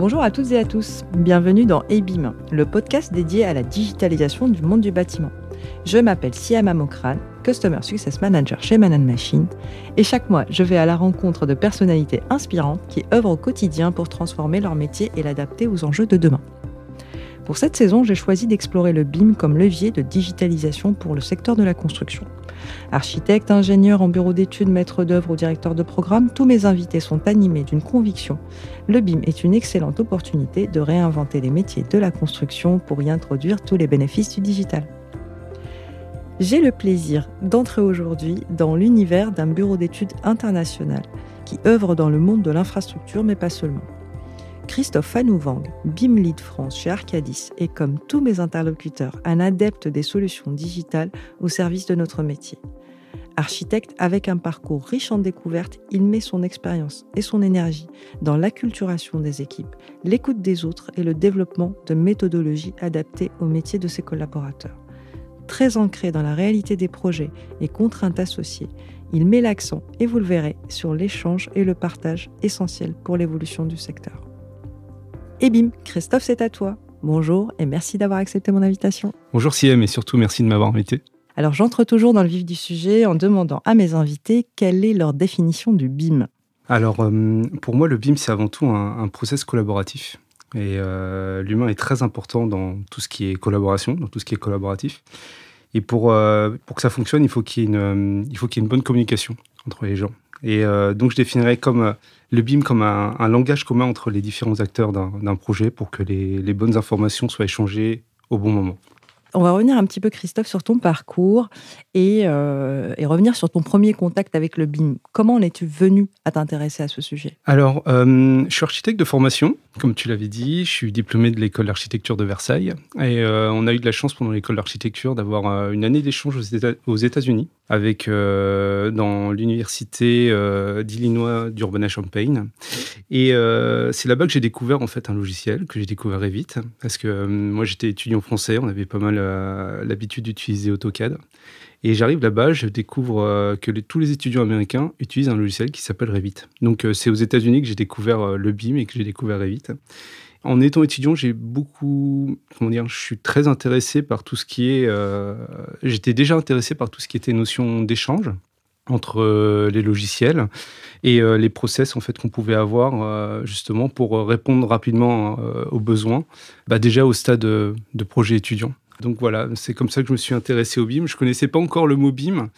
Bonjour à toutes et à tous, bienvenue dans EBIM, le podcast dédié à la digitalisation du monde du bâtiment. Je m'appelle Siama Mokran, Customer Success Manager chez Manan Machine, et chaque mois, je vais à la rencontre de personnalités inspirantes qui œuvrent au quotidien pour transformer leur métier et l'adapter aux enjeux de demain. Pour cette saison, j'ai choisi d'explorer le BIM comme levier de digitalisation pour le secteur de la construction. Architecte, ingénieur en bureau d'études, maître d'œuvre ou directeur de programme, tous mes invités sont animés d'une conviction. Le BIM est une excellente opportunité de réinventer les métiers de la construction pour y introduire tous les bénéfices du digital. J'ai le plaisir d'entrer aujourd'hui dans l'univers d'un bureau d'études international qui œuvre dans le monde de l'infrastructure, mais pas seulement. Christophe Fanouvang, BIM Lead France chez Arcadis, est comme tous mes interlocuteurs un adepte des solutions digitales au service de notre métier. Architecte avec un parcours riche en découvertes, il met son expérience et son énergie dans l'acculturation des équipes, l'écoute des autres et le développement de méthodologies adaptées au métier de ses collaborateurs. Très ancré dans la réalité des projets et contraintes associées, il met l'accent, et vous le verrez, sur l'échange et le partage essentiels pour l'évolution du secteur. Et bim, Christophe, c'est à toi. Bonjour et merci d'avoir accepté mon invitation. Bonjour Siem et surtout merci de m'avoir invité. Alors j'entre toujours dans le vif du sujet en demandant à mes invités quelle est leur définition du BIM. Alors euh, pour moi le BIM c'est avant tout un, process collaboratif et euh, l'humain est très important dans tout ce qui est collaboration, dans tout ce qui est collaboratif. Et pour, euh, pour que ça fonctionne, il faut qu'il y, ait une, il faut qu'il y ait une bonne communication entre les gens. Et donc je définirais comme le BIM comme un, langage commun entre les différents acteurs d'un projet pour que les bonnes informations soient échangées au bon moment. On va revenir un petit peu, Christophe, sur ton parcours euh, et, revenir sur ton premier contact avec le BIM. Comment en es-tu venu à t'intéresser à ce sujet? Alors, euh, je suis architecte de formation, comme tu l'avais dit. Je suis diplômé de l'école d'architecture de Versailles. Et euh, on a eu de la chance pendant l'école d'architecture d'avoir une année d'échange aux États-Unis avec dans l'université d'Illinois d'Urbana-Champaign. Et c'est là-bas que j'ai découvert en fait un logiciel que j'ai découvert vite parce que moi j'étais étudiant français, on avait pas mal l'habitude d'utiliser AutoCAD. Et j'arrive là-bas, je découvre euh, que tous les étudiants américains utilisent un logiciel qui s'appelle Revit. Donc euh, c'est aux États-Unis que j'ai découvert le BIM et que j'ai découvert Revit. En étant étudiant, j'ai beaucoup, comment dire, je suis très intéressé par tout ce qui est, j'étais déjà intéressé par tout ce qui était notion d'échange entre les logiciels et les process en fait qu'on pouvait avoir justement pour répondre rapidement aux besoins, bah, déjà au stade de projet étudiant. Donc voilà, c'est comme ça que je me suis intéressé au BIM. Je connaissais pas encore le mot BIM.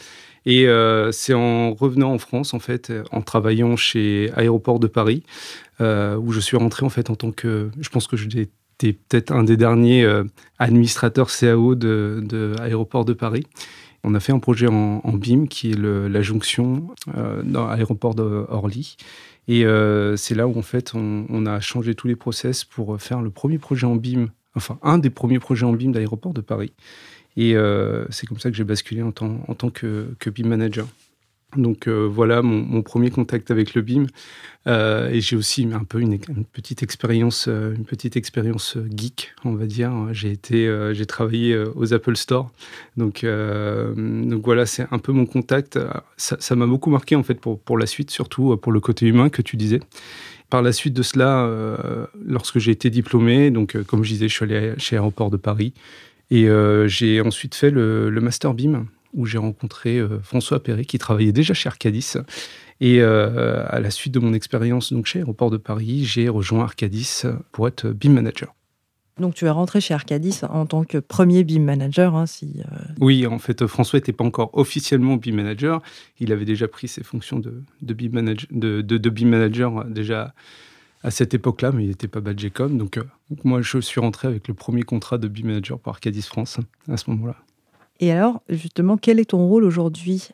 Et euh, c'est en revenant en France, en fait, en travaillant chez Aéroport de Paris, euh, où je suis rentré en fait en tant que, je pense que j'étais peut-être un des derniers euh, administrateurs CAO de, de, Aéroport de Paris. On a fait un projet en, BIM qui est la jonction dans l'aéroport d'Orly. Et c'est là où en fait on, on, a changé tous les process pour faire le premier projet en BIM enfin un des premiers projets en BIM d'aéroport de Paris. Et euh, c'est comme ça que j'ai basculé en tant, que, BIM manager. Donc euh, voilà mon, premier contact avec le BIM. Euh, et j'ai aussi un peu une, petite expérience, une petite expérience geek, on va dire. J'ai été, j'ai travaillé aux Apple Store. Donc, voilà, c'est un peu mon contact. Ça m'a beaucoup marqué en fait pour la suite, surtout pour le côté humain que tu disais par la suite de cela, euh, lorsque j'ai été diplômé, donc euh, comme je disais, je suis allé chez Aéroport de Paris et euh, j'ai ensuite fait le, Master BIM où j'ai rencontré François Perret qui travaillait déjà chez Arcadis. Et à la suite de mon expérience chez Aéroport de Paris, j'ai rejoint Arcadis pour être BIM manager. Donc tu es rentré chez Arcadis en tant que premier BIM manager. Hein, si, euh, Oui, en fait, François n'était pas encore officiellement BIM manager. Il avait déjà pris ses fonctions de, de, BIM, manager, de, de, BIM manager euh, déjà à cette époque-là, mais il n'était pas badgé comme. Donc, euh, donc, moi, je suis rentré avec le premier contrat de BIM manager par Arcadis France à ce moment-là. Et alors, justement, quel est ton rôle aujourd'hui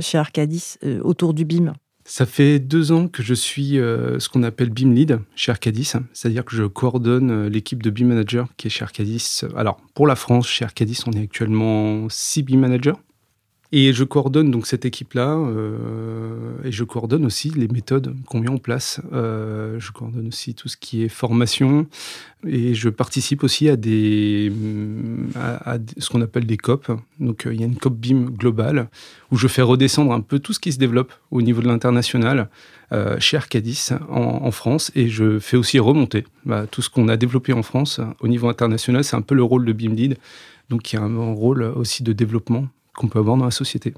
chez Arcadis autour du BIM ça fait deux ans que je suis euh, ce qu'on appelle BIM Lead chez Arcadis, c'est-à-dire que je coordonne euh, l'équipe de BIM Manager qui est chez Arcadis. Alors, pour la France, chez Arcadis, on est actuellement six BIM Managers. Et je coordonne donc cette équipe-là euh, et je coordonne aussi les méthodes qu'on met en place. Euh, je coordonne aussi tout ce qui est formation et je participe aussi à des à, ce qu'on appelle des COP. Donc euh, il y a une COP BIM globale où je fais redescendre un peu tout ce qui se développe au niveau de l'international chez Arcadis en, France et je fais aussi remonter bah, tout ce qu'on a développé en France au niveau international. C'est un peu le rôle de BIM Lead. Donc il y a un rôle aussi de développement qu'on peut avoir dans la société.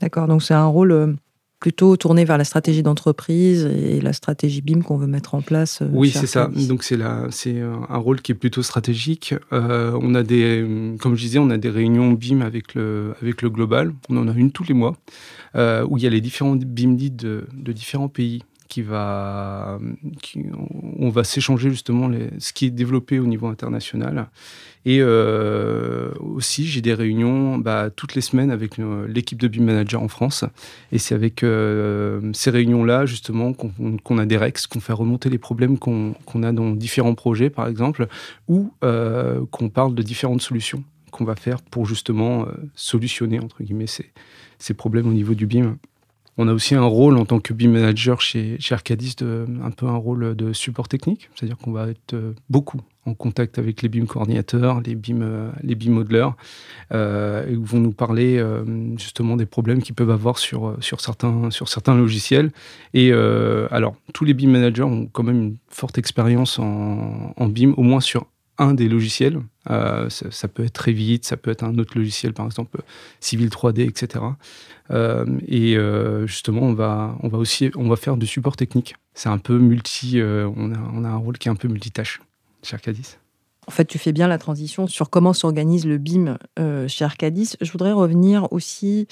D'accord, donc c'est un rôle euh, plutôt tourné vers la stratégie d'entreprise et la stratégie BIM qu'on veut mettre en place. Euh, oui, c'est ça. Donc c'est c'est un rôle qui est plutôt stratégique. Euh, on a des, comme je disais, on a des réunions BIM avec le avec le global. On en a une tous les mois où il y a les différents BIM leads de, de différents pays on va s'échanger justement les, ce qui est développé au niveau international. Et euh, aussi, j'ai des réunions bah, toutes les semaines avec euh, l'équipe de BIM Manager en France. Et c'est avec euh, ces réunions-là, justement, qu'on a des REX, qu'on fait remonter les problèmes qu'on a dans différents projets, par exemple, ou qu'on parle de différentes solutions qu'on va faire pour justement solutionner, entre guillemets, ces, ces problèmes au niveau du BIM. On a aussi un rôle en tant que BIM manager chez, Arcadis, un peu un rôle de support technique, c'est-à-dire qu'on va être euh, beaucoup en contact avec les BIM coordinateurs, les BIM, euh, les BIM euh, vont nous parler justement des problèmes qu'ils peuvent avoir sur, certains, logiciels. Et alors, tous les BIM managers ont quand même une forte expérience en, en BIM, au moins sur un des logiciels. Euh, ça, peut être très vite, ça peut être un autre logiciel, par exemple Civil 3D, etc. Euh, et euh, justement, on va, on va aussi on va faire du support technique. C'est un peu multi. on, a, on, a, un rôle qui est un peu multitâche chez Arcadis. En fait, tu fais bien la transition sur comment s'organise le BIM chez Arcadis. Je voudrais revenir aussi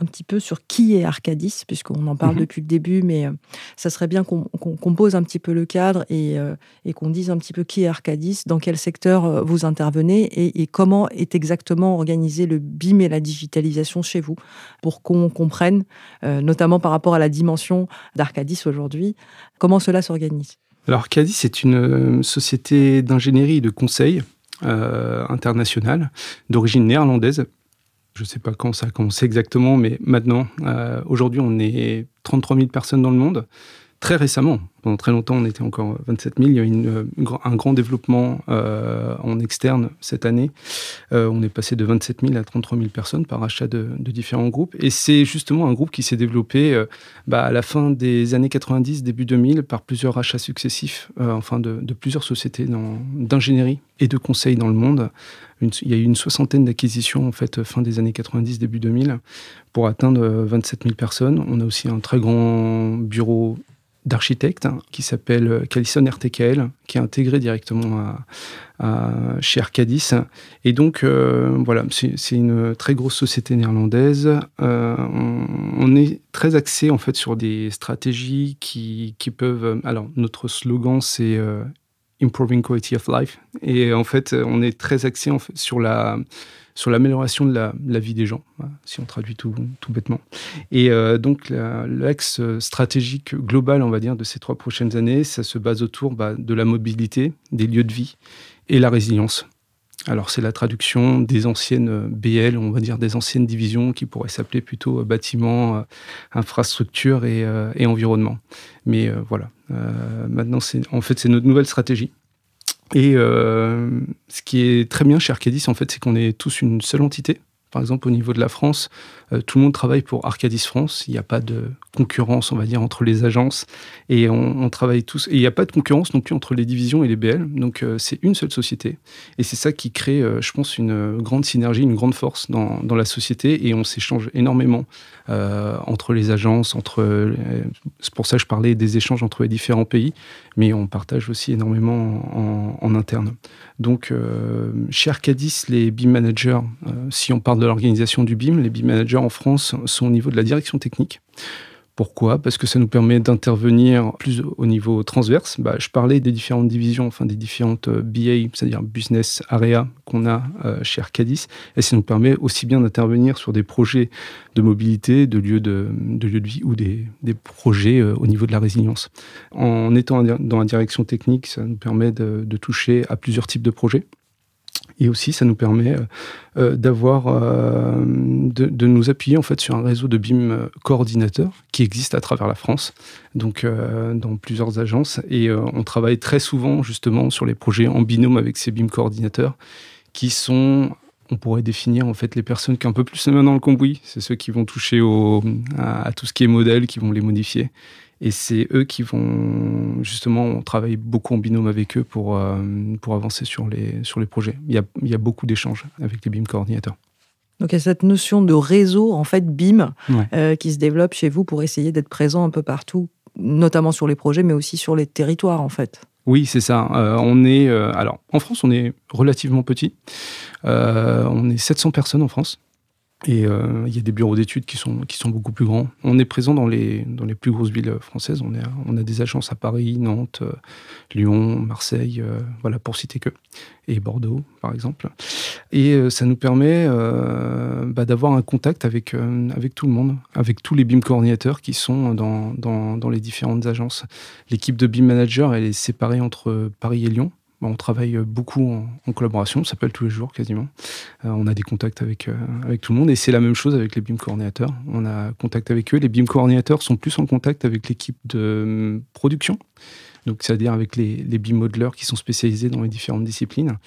un petit peu sur qui est Arcadis, puisqu'on en parle mhm. depuis le début, mais euh, ça serait bien qu'on pose un petit peu le cadre euh, et, qu'on dise un petit peu qui est Arcadis, dans quel secteur euh, vous intervenez et, comment est exactement organisé le BIM et la digitalisation chez vous, pour qu'on comprenne, notamment par rapport à la dimension d'Arcadis aujourd'hui, comment cela s'organise. Alors Arcadis est une société d'ingénierie et de conseil internationale d'origine néerlandaise je ne sais pas quand ça a commencé exactement, mais maintenant, euh, aujourd'hui, on est 33 000 personnes dans le monde. Très récemment, pendant très longtemps, on était encore 27 000. Il y a eu un grand développement euh, en externe cette année. Euh, on est passé de 27 000 à 33 000 personnes par achat de, différents groupes. Et c'est justement un groupe qui s'est développé bah, à la fin des années 90, début 2000, par plusieurs achats successifs, enfin de, plusieurs sociétés d'ingénierie et de conseil dans le monde il y a eu une soixantaine d'acquisitions en fait fin des années 90, début 2000 pour atteindre 27 000 personnes. On a aussi un très grand bureau d'architectes qui s'appelle Callison RTKL, qui est intégré directement chez Arcadis. Et donc, euh, voilà, c'est une très grosse société néerlandaise. Euh, on, est très axé en fait sur des stratégies qui, peuvent. Alors, notre slogan, c'est euh, Improving Quality of Life. Et en fait, on est très axé sur la sur l'amélioration de la, vie des gens, si on traduit tout, tout bêtement. Et euh, donc, l'axe stratégique global, on va dire, de ces trois prochaines années, ça se base autour bah, de la mobilité, des lieux de vie et la résilience. Alors c'est la traduction des anciennes euh, BL, on va dire des anciennes divisions qui pourraient s'appeler plutôt euh, bâtiment, euh, infrastructure et, environnement. Mais voilà, maintenant c'est en fait c'est notre nouvelle stratégie. Et ce qui est très bien chez Arcadis en fait, c'est qu'on est tous une seule entité. Par exemple, au niveau de la France, tout le monde travaille pour Arcadis France. Il n'y a pas de concurrence, on va dire, entre les agences. Et on, travaille tous. Et il n'y a pas de concurrence non plus entre les divisions et les BL. Donc, euh, c'est une seule société. Et c'est ça qui crée, euh, je pense, une grande synergie, une grande force dans, dans la société. Et on s'échange énormément entre les agences, c'est pour ça que je parlais des échanges entre les différents pays. Mais on partage aussi énormément en, en interne. Donc, chez Arcadis, les BIM managers, si on parle de l'organisation du BIM, les BIM managers en France sont au niveau de la direction technique. Pourquoi? Parce que ça nous permet d'intervenir plus au niveau transverse. Bah, je parlais des différentes divisions, enfin des différentes euh, BA, c'est-à-dire business area qu'on a euh, chez Arcadis, et ça nous permet aussi bien d'intervenir sur des projets de mobilité, de lieux de, de, lieu de vie ou des, des projets euh, au niveau de la résilience. En étant dans la direction technique, ça nous permet de toucher à plusieurs types de projets. Et aussi, ça nous permet d'avoir, de, de, nous appuyer en fait sur un réseau de BIM coordinateurs qui existe à travers la France, donc dans plusieurs agences. Et on travaille très souvent justement sur les projets en binôme avec ces BIM coordinateurs qui sont on pourrait définir en fait les personnes qui ont un peu plus la main dans le cambouis. C'est ceux qui vont toucher au, à, tout ce qui est modèle, qui vont les modifier. Et c'est eux qui vont, justement, on travaille beaucoup en binôme avec eux pour, euh, pour avancer sur les, sur les projets. Il y a, il y a beaucoup d'échanges avec les BIM coordinateurs. Donc il y a cette notion de réseau, en fait, BIM, euh, qui se développe chez vous pour essayer d'être présent un peu partout, notamment sur les projets, mais aussi sur les territoires, en fait. Oui, c'est ça. Euh, on est, alors, en France, on est relativement petit. on est 700 personnes en France. Et euh, il y a des bureaux d'études qui sont, qui sont beaucoup plus grands. On est présent dans les, dans les plus grosses villes françaises. On, est, on a des agences à Paris, Nantes, euh, Lyon, Marseille, euh, voilà, pour citer que. Et Bordeaux, par exemple. Et ça nous permet bah, d'avoir un contact avec, avec tout le monde, avec tous les BIM coordinateurs qui sont dans, dans, dans les différentes agences. L'équipe de BIM Manager, elle est séparée entre Paris et Lyon on travaille beaucoup en, collaboration, on s'appelle tous les jours quasiment. Euh, on a des contacts avec, euh, avec tout le monde et c'est la même chose avec les BIM coordinateurs. On a contact avec eux. Les BIM coordinateurs sont plus en contact avec l'équipe de hum, production, donc c'est-à-dire avec les, BIM modelers qui sont spécialisés dans les différentes disciplines.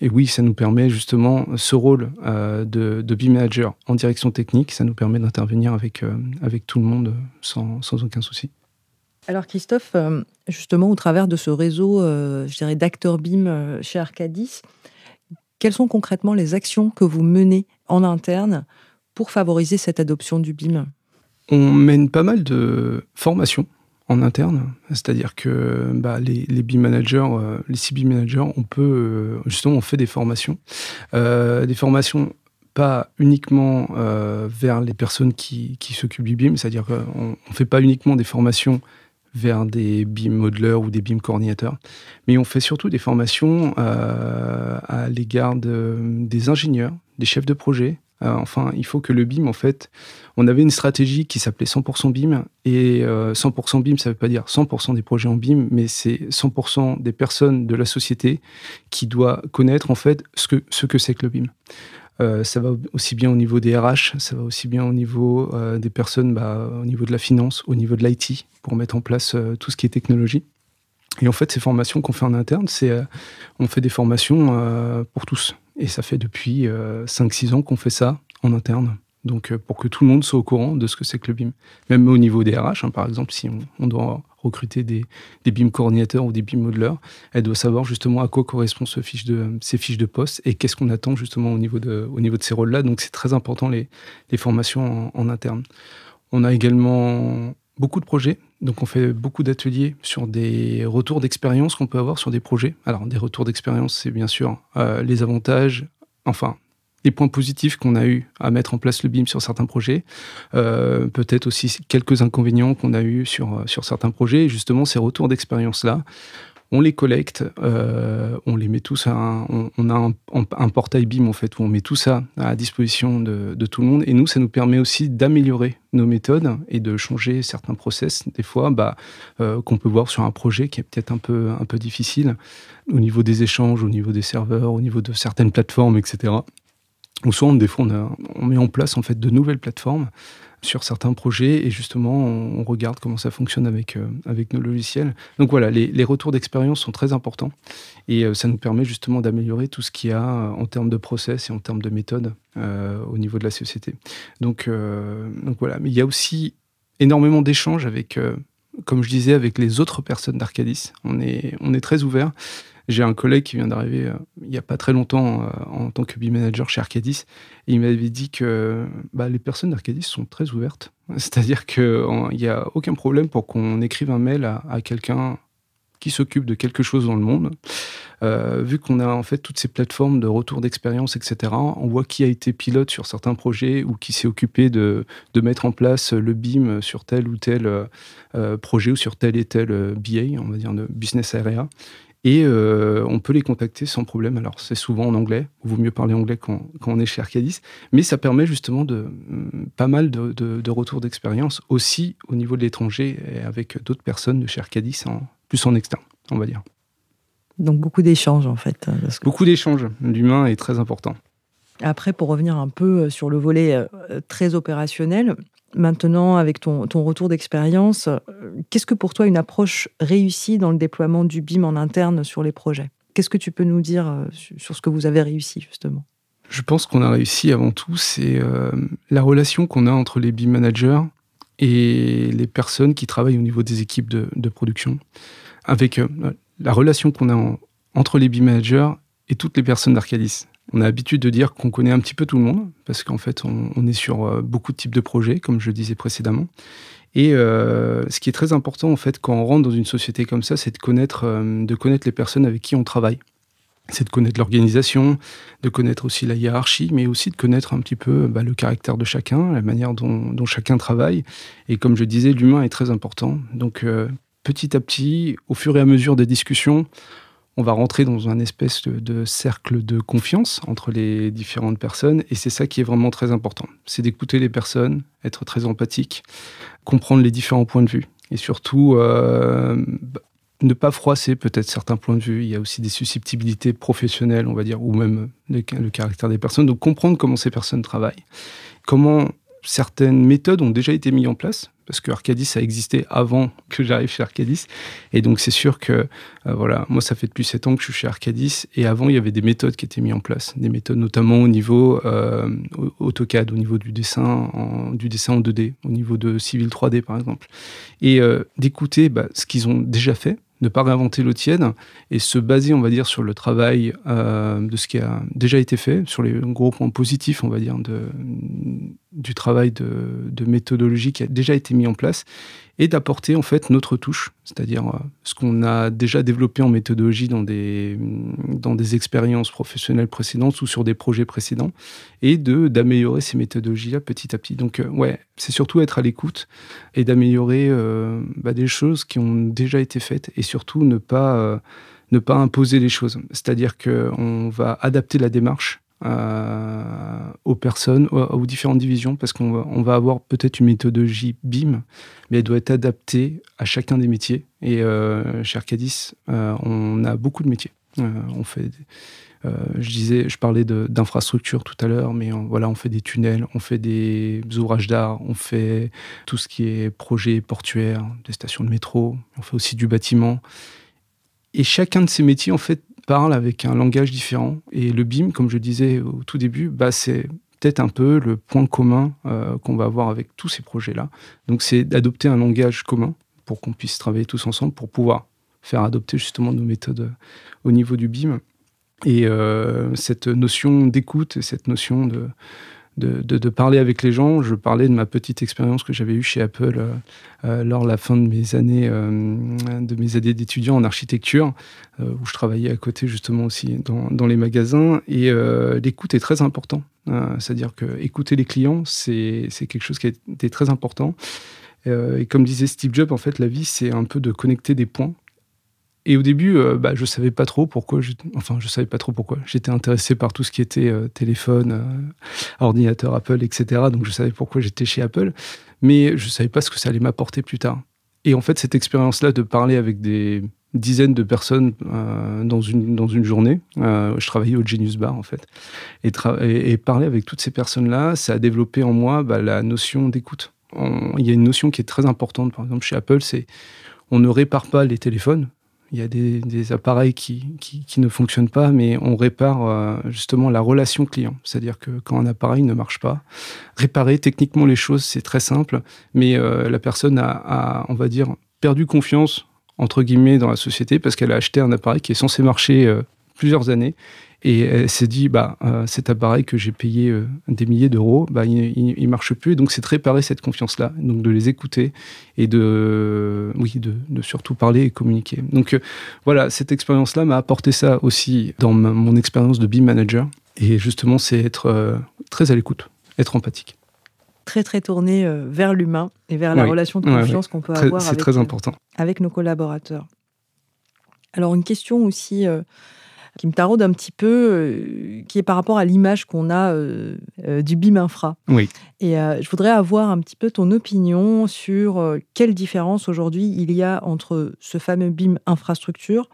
Et oui, ça nous permet justement ce rôle euh, de, BIM manager en direction technique, ça nous permet d'intervenir avec, tout le monde sans aucun souci. Alors Christophe, euh, justement au travers de ce réseau, euh, je dirais d'acteurs BIM euh, chez Arcadis, quelles sont concrètement les actions que vous menez en interne pour favoriser cette adoption du BIM? On mène pas mal de formations en interne, c'est-à-dire que bah, les, BIM managers, les CBIM managers, on peut justement on fait des formations, des formations pas uniquement vers les personnes qui, qui s'occupent du BIM, c'est-à-dire qu'on ne fait pas uniquement des formations vers des BIM modelers ou des BIM coordinateurs. Mais on fait surtout des formations euh, à l'égard des ingénieurs, des chefs de projet. Euh, enfin, il faut que le BIM, en fait, on avait une stratégie qui s'appelait 100% BIM. Et 100% euh, BIM, ça ne veut pas dire 100% des projets en BIM, mais c'est 100% des personnes de la société qui doit connaître, en fait, ce que ce que c'est que le BIM. Euh, ça va aussi bien au niveau des RH, ça va aussi bien au niveau euh, des personnes, bah, au niveau de la finance, au niveau de l'IT, pour mettre en place euh, tout ce qui est technologie. Et en fait, ces formations qu'on fait en interne, c'est on fait des formations pour tous. Et ça fait depuis 5-6 ans qu'on fait ça en interne. Donc, pour que tout le monde soit au courant de ce que c'est que le BIM. Même au niveau des RH, hein, par exemple, si on, doit recruter des, BIM coordinateurs ou des BIM modelers, elle doit savoir justement à quoi de, ces fiches de poste et qu'est-ce qu'on attend justement au niveau de, ces rôles-là. Donc c'est très important les, les formations en, interne. On a également beaucoup de projets. Donc, on fait beaucoup d'ateliers sur des retours d'expérience qu'on peut avoir sur des projets. Alors, des retours d'expérience, c'est bien sûr euh, les avantages, enfin, les points positifs qu'on a eu à mettre en place le BIM sur certains projets, euh, peut-être aussi quelques inconvénients qu'on a eu sur, sur certains projets. Et justement, ces retours d'expérience-là, on les collecte, euh, on les met tous à un, on, a un, portail BIM en fait où on met tout ça à disposition de, tout le monde et nous ça nous permet aussi d'améliorer nos méthodes et de changer certains process des fois bah, euh, qu'on peut voir sur un projet qui est peut-être un peu un peu difficile au niveau des échanges, au niveau des serveurs, au niveau de certaines plateformes, etc. Ou soit, des fois, on, met en place en fait de nouvelles plateformes sur certains projets et justement, on, regarde comment ça fonctionne avec, euh, avec nos logiciels. Donc voilà, les, retours d'expérience sont très importants et euh, ça nous permet justement d'améliorer tout ce qu'il y a euh, en termes de process et en termes de méthode au niveau de la société. Donc, donc voilà, mais il y a aussi énormément d'échanges avec, comme je disais, avec les autres personnes d'Arcadis. On est, on est très ouvert. J'ai un collègue qui vient d'arriver euh, il n'y a pas très longtemps euh, en tant que B-manager chez Arcadis. Et il m'avait dit que bah, les personnes d'Arcadis sont très ouvertes. C'est-à-dire qu'il n'y a aucun problème pour qu'on écrive un mail à, quelqu'un qui s'occupe de quelque chose dans le monde. Euh, vu qu'on a en fait toutes ces plateformes de retour d'expérience, etc., on voit qui a été pilote sur certains projets ou qui s'est occupé de, mettre en place le BIM sur tel ou tel projet ou sur tel et tel BA, on va dire de business area. Et euh, on peut les contacter sans problème. Alors, c'est souvent en anglais. Il vaut mieux parler anglais quand, on est chez Arcadis. Mais ça permet justement de mm, pas mal de, retours d'expérience aussi au niveau de l'étranger et avec d'autres personnes de chez Arcadis, en, plus en externe, on va dire. Donc beaucoup d'échanges en fait. Beaucoup d'échanges. L'humain est très important. Après, pour revenir un peu sur le volet très opérationnel, maintenant avec ton, retour d'expérience, qu'est-ce que pour toi une approche réussie dans le déploiement du BIM en interne sur les projets? Qu'est-ce que tu peux nous dire sur ce que vous avez réussi justement? Je pense qu'on a réussi avant tout, c'est la relation qu'on a entre les BIM managers et les personnes qui travaillent au niveau des équipes de, production, avec euh, la relation qu'on a entre les BIM managers et toutes les personnes d'Arcadis. On a l'habitude de dire qu'on connaît un petit peu tout le monde, parce qu'en fait, on, est sur euh, beaucoup de types de projets, comme je le disais précédemment. Et euh, ce qui est très important, en fait, quand on rentre dans une société comme ça, c'est de connaître, de connaître les personnes avec qui on travaille c'est de connaître l'organisation, de connaître aussi la hiérarchie, mais aussi de connaître un petit peu bah, le caractère de chacun, la manière dont, chacun travaille. Et comme je disais, l'humain est très important. Donc euh, petit à petit, au fur et à mesure des discussions, on va rentrer dans un espèce de, cercle de confiance entre les différentes personnes. Et c'est ça qui est vraiment très important. C'est d'écouter les personnes, être très empathique, comprendre les différents points de vue. Et surtout, euh, ne pas froisser peut-être certains points de vue. Il y a aussi des susceptibilités professionnelles, on va dire, ou même le, caractère des personnes. Donc comprendre comment ces personnes travaillent, comment certaines méthodes ont déjà été mises en place, parce que Arcadis a existé avant que j'arrive chez Arcadis. Et donc c'est sûr que, euh, voilà, moi ça fait depuis 7 ans que je suis chez Arcadis, et avant il y avait des méthodes qui étaient mises en place, des méthodes notamment au niveau euh, AutoCAD, au niveau du dessin, en, du dessin en 2D, au niveau de Civil 3D par exemple. Et euh, d'écouter bah, ce qu'ils ont déjà fait, ne pas réinventer l'eau tiède et se baser, on va dire, sur le travail euh, de ce qui a déjà été fait, sur les gros points positifs, on va dire, du travail de méthodologie qui a déjà été mis en place et d'apporter en fait notre touche, c'est-à-dire euh, ce qu'on a déjà développé en méthodologie dans des, dans des expériences professionnelles précédentes ou sur des projets précédents, et d'améliorer ces méthodologies-là petit à petit. Donc euh, ouais, c'est surtout être à l'écoute et d'améliorer euh, bah, des choses qui ont déjà été faites et surtout ne pas ne pas imposer les choses. C'est-à-dire qu'on va adapter la démarche euh, aux personnes, aux, différentes divisions, parce qu'on va, avoir peut-être une méthodologie BIM, mais elle doit être adaptée à chacun des métiers. Et euh, chez Arcadis, euh, on a beaucoup de métiers. on fait, je disais, je parlais d'infrastructure tout à l'heure, mais voilà, on fait des tunnels, on fait des ouvrages d'art, on fait tout ce qui est projet portuaire, des stations de métro, on fait aussi du bâtiment. Et chacun de ces métiers, en fait, parle avec un langage différent. Et le BIM, comme je disais au tout début, bah, c'est peut-être un peu le point commun euh, qu'on va avoir avec tous ces projets-là. Donc c'est d'adopter un langage commun pour qu'on puisse travailler tous ensemble, pour pouvoir faire adopter justement nos méthodes euh, au niveau du BIM. Et euh, cette notion d'écoute, cette notion de, de, parler avec les gens. Je parlais de ma petite expérience que j'avais eue chez Apple euh, euh, lors de la fin de mes années, euh, d'étudiant en architecture, où je travaillais à côté justement aussi dans, les magasins. Et l'écoute est très important. C'est-à-dire que écouter les clients, c'est quelque chose qui a été très important. et comme disait Steve Jobs, en fait, la vie, c'est un peu de connecter des points et au début, euh, bah, je savais pas trop pourquoi. Enfin, je savais pas trop pourquoi. J'étais intéressé par tout ce qui était euh, téléphone, euh, ordinateur Apple, etc. Donc, je savais pourquoi j'étais chez Apple, mais je savais pas ce que ça allait m'apporter plus tard. Et en fait, cette expérience-là de parler avec des dizaines de personnes dans une dans une journée, je travaillais au Genius Bar en fait, et, et, parler avec toutes ces personnes-là, ça a développé en moi bah, la notion d'écoute. Il y a une notion qui est très importante, par exemple chez Apple, c'est on ne répare pas les téléphones, il y a des, appareils qui, ne fonctionnent pas, mais on répare euh, justement la relation client. C'est-à-dire que quand un appareil ne marche pas, réparer techniquement les choses, c'est très simple, mais euh, la personne a, on va dire, perdu confiance, entre guillemets, dans la société parce qu'elle a acheté un appareil qui est censé marcher euh, plusieurs années et elle s'est dit, bah, euh, cet appareil que j'ai payé euh, des milliers d'euros, bah, il, ne marche plus. Et donc, c'est de réparer cette confiance-là. Donc, de les écouter et de, oui, de, surtout parler et communiquer. Donc, euh, voilà, cette expérience-là m'a apporté ça aussi dans mon expérience de BIM manager. Et justement, c'est être très à l'écoute, être empathique. Très, très tourné vers l'humain et vers la relation de confiance qu'on peut avoir avec, très important. avec nos collaborateurs. Alors, une question aussi qui me taraude un petit peu, euh, qui est par rapport à l'image qu'on a euh, euh, du BIM infra. Oui. Et je voudrais avoir un petit peu ton opinion sur quelle différence aujourd'hui il y a entre ce fameux BIM infrastructure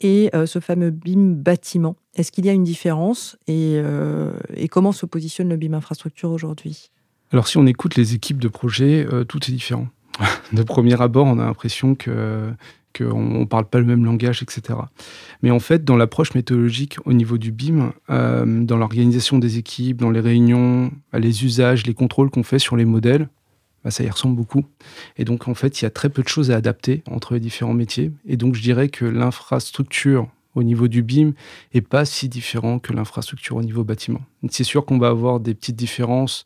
et ce fameux BIM bâtiment. Est-ce qu'il y a une différence et, et comment se positionne le BIM infrastructure aujourd'hui? Alors si on écoute les équipes de projet, tout est différent. de premier abord, on a l'impression que qu'on ne parle pas le même langage, etc. Mais en fait, dans l'approche méthodologique au niveau du BIM, euh, dans l'organisation des équipes, dans les réunions, les usages, les contrôles qu'on fait sur les modèles, bah, ça y ressemble beaucoup. Et donc, en fait, il y a très peu de choses à adapter entre les différents métiers. Et donc, je dirais que l'infrastructure au niveau du BIM est pas si différent que l'infrastructure au niveau bâtiment. C'est sûr qu'on va avoir des petites différences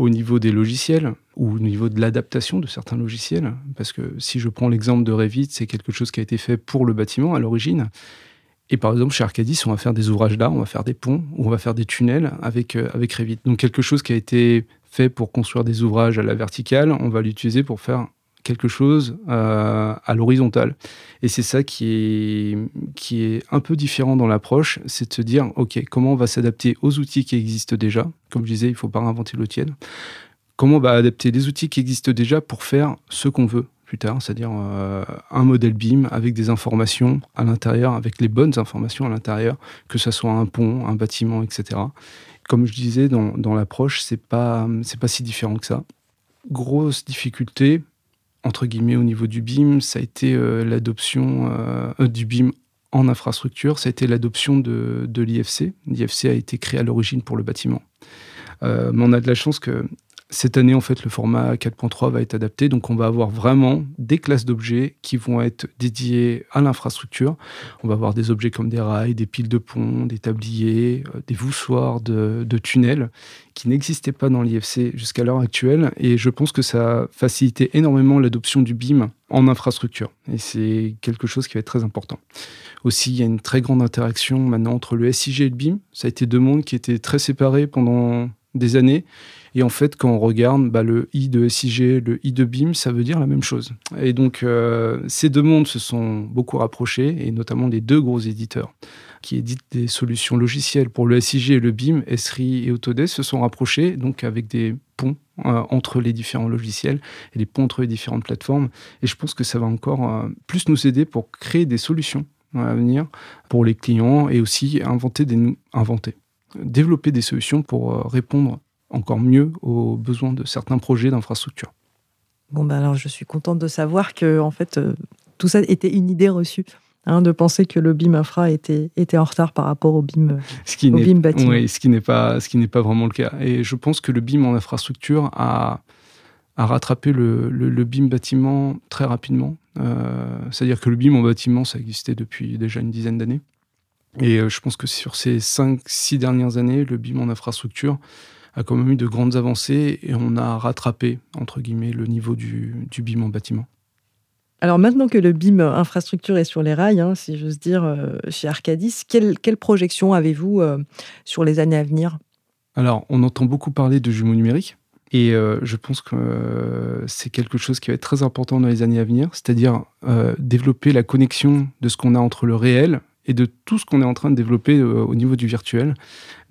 au niveau des logiciels ou au niveau de l'adaptation de certains logiciels. Parce que si je prends l'exemple de Revit, c'est quelque chose qui a été fait pour le bâtiment à l'origine. Et par exemple, chez Arcadis, on va faire des ouvrages d'art, on va faire des ponts, on va faire des tunnels avec, euh, avec Revit. Donc quelque chose qui a été fait pour construire des ouvrages à la verticale, on va l'utiliser pour faire quelque chose euh, à l'horizontale. Et c'est ça qui est, qui est un peu différent dans l'approche, c'est de se dire, OK, comment on va s'adapter aux outils qui existent déjà? Comme je disais, il ne faut pas réinventer l'eau tienne. Comment on va adapter les outils qui existent déjà pour faire ce qu'on veut plus tard, c'est-à-dire euh, un modèle BIM avec des informations à l'intérieur, avec les bonnes informations à l'intérieur, que ce soit un pont, un bâtiment, etc. Comme je disais, dans, dans l'approche, c'est pas, pas si différent que ça. Grosse difficulté, entre guillemets, au niveau du BIM, ça a été euh, l'adoption euh, du BIM en infrastructure, ça a été l'adoption de, l'IFC. L'IFC a été créé à l'origine pour le bâtiment. Euh, mais on a de la chance que cette année, en fait, le format 4.3 va être adapté. Donc, on va avoir vraiment des classes d'objets qui vont être dédiées à l'infrastructure. On va avoir des objets comme des rails, des piles de ponts, des tabliers, euh, des voussoirs de, tunnels qui n'existaient pas dans l'IFC jusqu'à l'heure actuelle. Et je pense que ça a facilité énormément l'adoption du BIM en infrastructure. Et c'est quelque chose qui va être très important. Aussi, il y a une très grande interaction maintenant entre le SIG et le BIM. Ça a été deux mondes qui étaient très séparés pendant des années. Et en fait, quand on regarde bah, le I de SIG, le I de BIM, ça veut dire la même chose. Et donc, euh, ces deux mondes se sont beaucoup rapprochés, et notamment les deux gros éditeurs qui éditent des solutions logicielles pour le SIG et le BIM, Esri et Autodesk, se sont rapprochés, donc avec des ponts euh, entre les différents logiciels et des ponts entre les différentes plateformes. Et je pense que ça va encore euh, plus nous aider pour créer des solutions à venir pour les clients et aussi inventer des inventer développer des solutions pour euh, répondre encore mieux aux besoins de certains projets d'infrastructure. Bon, ben alors je suis contente de savoir que en fait, euh, tout ça était une idée reçue. Hein, de penser que le BIM infra était, était en retard par rapport au BIM, ce qui BIM bâtiment. Oui, ce qui n'est pas, ce qui n'est pas vraiment le cas. Et je pense que le BIM en infrastructure a, a rattrapé le, le, BIM bâtiment très rapidement. Euh, c'est-à-dire que le BIM en bâtiment, ça existait depuis déjà une dizaine d'années. Et euh, je pense que sur ces 5-6 dernières années, le BIM en infrastructure a quand même eu de grandes avancées et on a rattrapé, entre guillemets, le niveau du, du BIM en bâtiment. Alors maintenant que le BIM infrastructure est sur les rails, hein, si j'ose dire, euh, chez Arcadis, quelle, quelle projection avez-vous euh, sur les années à venir? Alors, on entend beaucoup parler de jumeaux numériques. Et je pense que c'est quelque chose qui va être très important dans les années à venir, c'est-à-dire développer la connexion de ce qu'on a entre le réel, et de tout ce qu'on est en train de développer euh, au niveau du virtuel.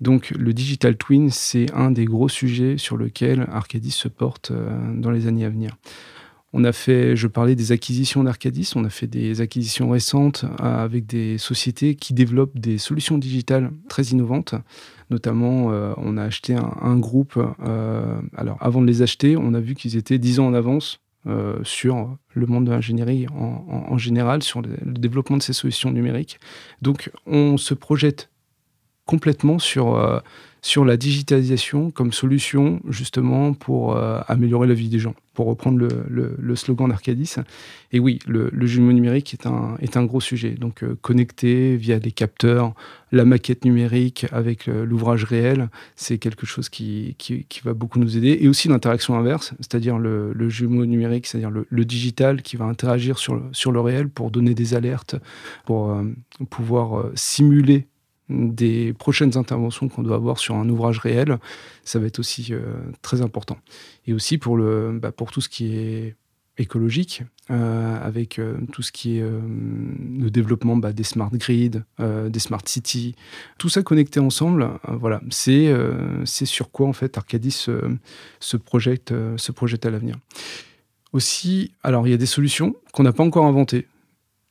Donc le digital twin, c'est un des gros sujets sur lequel Arcadis se porte euh, dans les années à venir. On a fait, je parlais des acquisitions d'Arcadis, on a fait des acquisitions récentes euh, avec des sociétés qui développent des solutions digitales très innovantes. Notamment, on a acheté un, groupe. alors, avant de les acheter, on a vu qu'ils étaient 10 ans en avance euh, sur le monde de l'ingénierie en, général, sur le, développement de ces solutions numériques. Donc on se projette complètement sur, euh, sur la digitalisation comme solution justement pour euh, améliorer la vie des gens, pour reprendre le, le, slogan d'Arcadis. Et oui, le, jumeau numérique est un, est un gros sujet. Donc euh, connecté via des capteurs, la maquette numérique avec l'ouvrage réel, c'est quelque chose qui, qui, va beaucoup nous aider. Et aussi l'interaction inverse, c'est-à-dire le, jumeau numérique, c'est-à-dire le, digital qui va interagir sur, sur le réel pour donner des alertes, pour pouvoir simuler des prochaines interventions qu'on doit avoir sur un ouvrage réel, ça va être aussi euh, très important. Et aussi pour, le, bah, pour tout ce qui est écologique, euh, avec euh, tout ce qui est le développement bah, des smart grids, des smart cities, tout ça connecté ensemble, voilà, c'est sur quoi en fait Arcadis se, projette, se projette à l'avenir. Aussi, alors il y a des solutions qu'on n'a pas encore inventées,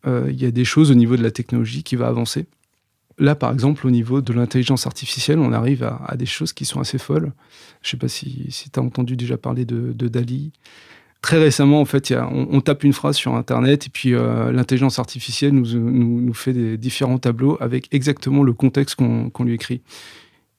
il y a des choses au niveau de la technologie qui va avancer. Là, par exemple, au niveau de l'intelligence artificielle, on arrive à, des choses qui sont assez folles. Je ne sais pas si, tu as entendu déjà parler de, Dali. Très récemment, en fait, on, tape une phrase sur Internet et puis euh, l'intelligence artificielle nous, nous, fait des différents tableaux avec exactement le contexte qu'on lui écrit.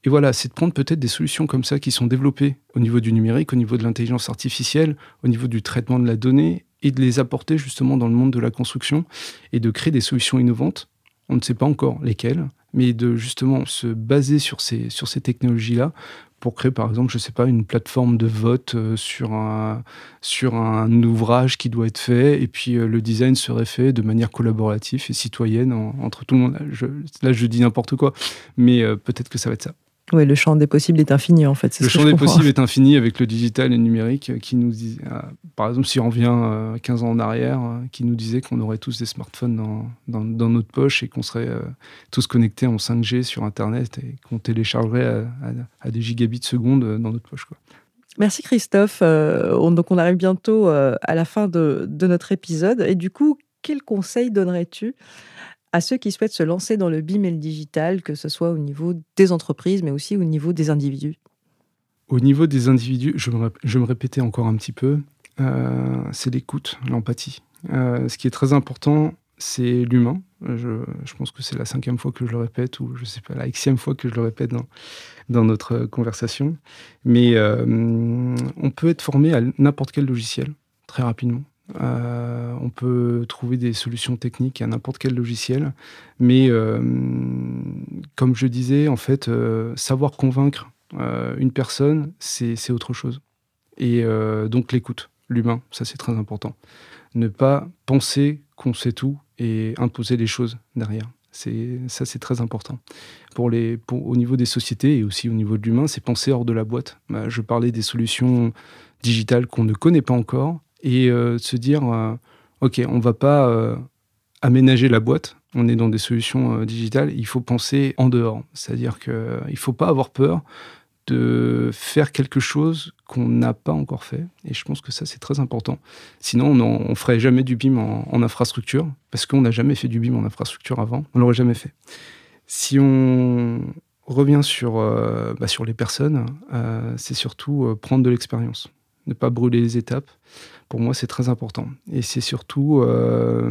Et voilà, c'est de prendre peut-être des solutions comme ça qui sont développées au niveau du numérique, au niveau de l'intelligence artificielle, au niveau du traitement de la donnée, et de les apporter justement dans le monde de la construction et de créer des solutions innovantes on ne sait pas encore lesquelles, mais de justement se baser sur ces, technologies-là pour créer par exemple, je ne sais pas, une plateforme de vote euh, sur un, sur un ouvrage qui doit être fait, et puis euh, le design serait fait de manière collaborative et citoyenne entre tout le monde. là, je dis n'importe quoi, mais euh, peut-être que ça va être ça. Oui, le champ des possibles est infini en fait. Le champ des possibles est infini avec le digital et le numérique qui nous dit, euh, par exemple, si on revient 15 euh, ans en arrière, euh, qui nous disait qu'on aurait tous des smartphones dans, dans, notre poche et qu'on serait tous connectés en 5G sur Internet et qu'on téléchargerait à, des gigabits seconde dans notre poche. Quoi. Merci Christophe. donc on arrive bientôt à la fin de, de notre épisode et du coup, quel conseil donnerais-tu à ceux qui souhaitent se lancer dans le BIM et le digital, que ce soit au niveau des entreprises, mais aussi au niveau des individus Au niveau des individus, je me, me répétais encore un petit peu, euh, c'est l'écoute, l'empathie. Euh, ce qui est très important, c'est l'humain. Je, pense que c'est la cinquième fois que je le répète, ou je ne sais pas, la xième fois que je le répète dans, dans notre conversation. Mais euh, on peut être formé à n'importe quel logiciel, très rapidement. Euh, on peut trouver des solutions techniques à n'importe quel logiciel, mais euh, comme je disais, en fait, euh, savoir convaincre une personne, c'est autre chose. Et donc l'écoute, l'humain, ça c'est très important. Ne pas penser qu'on sait tout et imposer les choses derrière. Ça, c'est très important. Pour les, au niveau des sociétés et aussi au niveau de l'humain, c'est penser hors de la boîte. Bah, je parlais des solutions digitales qu'on ne connaît pas encore et euh, se dire, euh, OK, on ne va pas euh, aménager la boîte, on est dans des solutions digitales, il faut penser en dehors. C'est-à-dire qu'il ne faut pas avoir peur de faire quelque chose qu'on n'a pas encore fait. Et je pense que ça, c'est très important. Sinon, on ne ferait jamais du BIM en, infrastructure, parce qu'on n'a jamais fait du BIM en infrastructure avant. On l'aurait jamais fait. Si on revient sur, bah, sur les personnes, c'est surtout prendre de l'expérience. Ne pas brûler les étapes pour moi, c'est très important. Et c'est surtout, euh,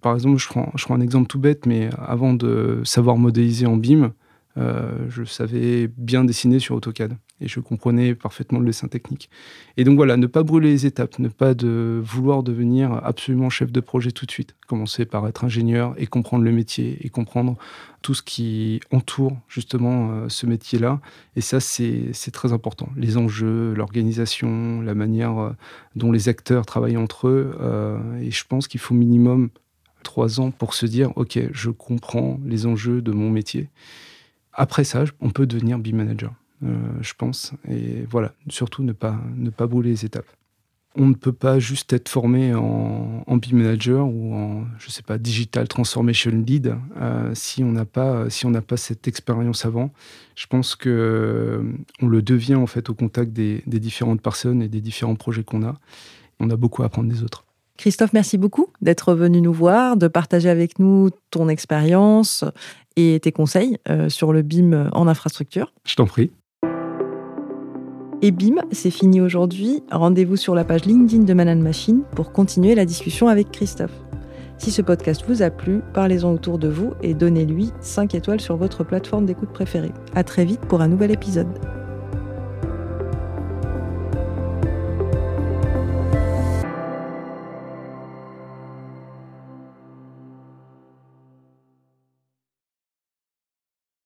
par exemple, je prends, je prends un exemple tout bête, mais avant de savoir modéliser en BIM, euh, je savais bien dessiner sur AutoCAD et je comprenais parfaitement le dessin technique. Et donc voilà, ne pas brûler les étapes, ne pas vouloir devenir absolument chef de projet tout de suite. Commencer par être ingénieur et comprendre le métier et comprendre tout ce qui entoure justement euh, ce métier-là. Et ça, c'est très important. Les enjeux, l'organisation, la manière euh, dont les acteurs travaillent entre eux. Et je pense qu'il faut minimum trois ans pour se dire, OK, je comprends les enjeux de mon métier. Après ça, on peut devenir B-manager. Euh, je pense. Et voilà, surtout ne pas, ne pas brûler les étapes. On ne peut pas juste être formé en, en manager ou en, je sais pas, digital transformation lead euh, si on n'a pas, si pas cette expérience avant. Je pense que euh, on le devient en fait au contact des différentes personnes et des différents projets qu'on a. On a beaucoup à apprendre des autres. Christophe, merci beaucoup d'être venu nous voir, de partager avec nous ton expérience et tes conseils sur le BIM en infrastructure. Je t'en prie. Et bim, c'est fini aujourd'hui. Rendez-vous sur la page LinkedIn de Manan Machine pour continuer la discussion avec Christophe. Si ce podcast vous a plu, parlez-en autour de vous et donnez-lui 5 étoiles sur votre plateforme d'écoute préférée. À très vite pour un nouvel épisode.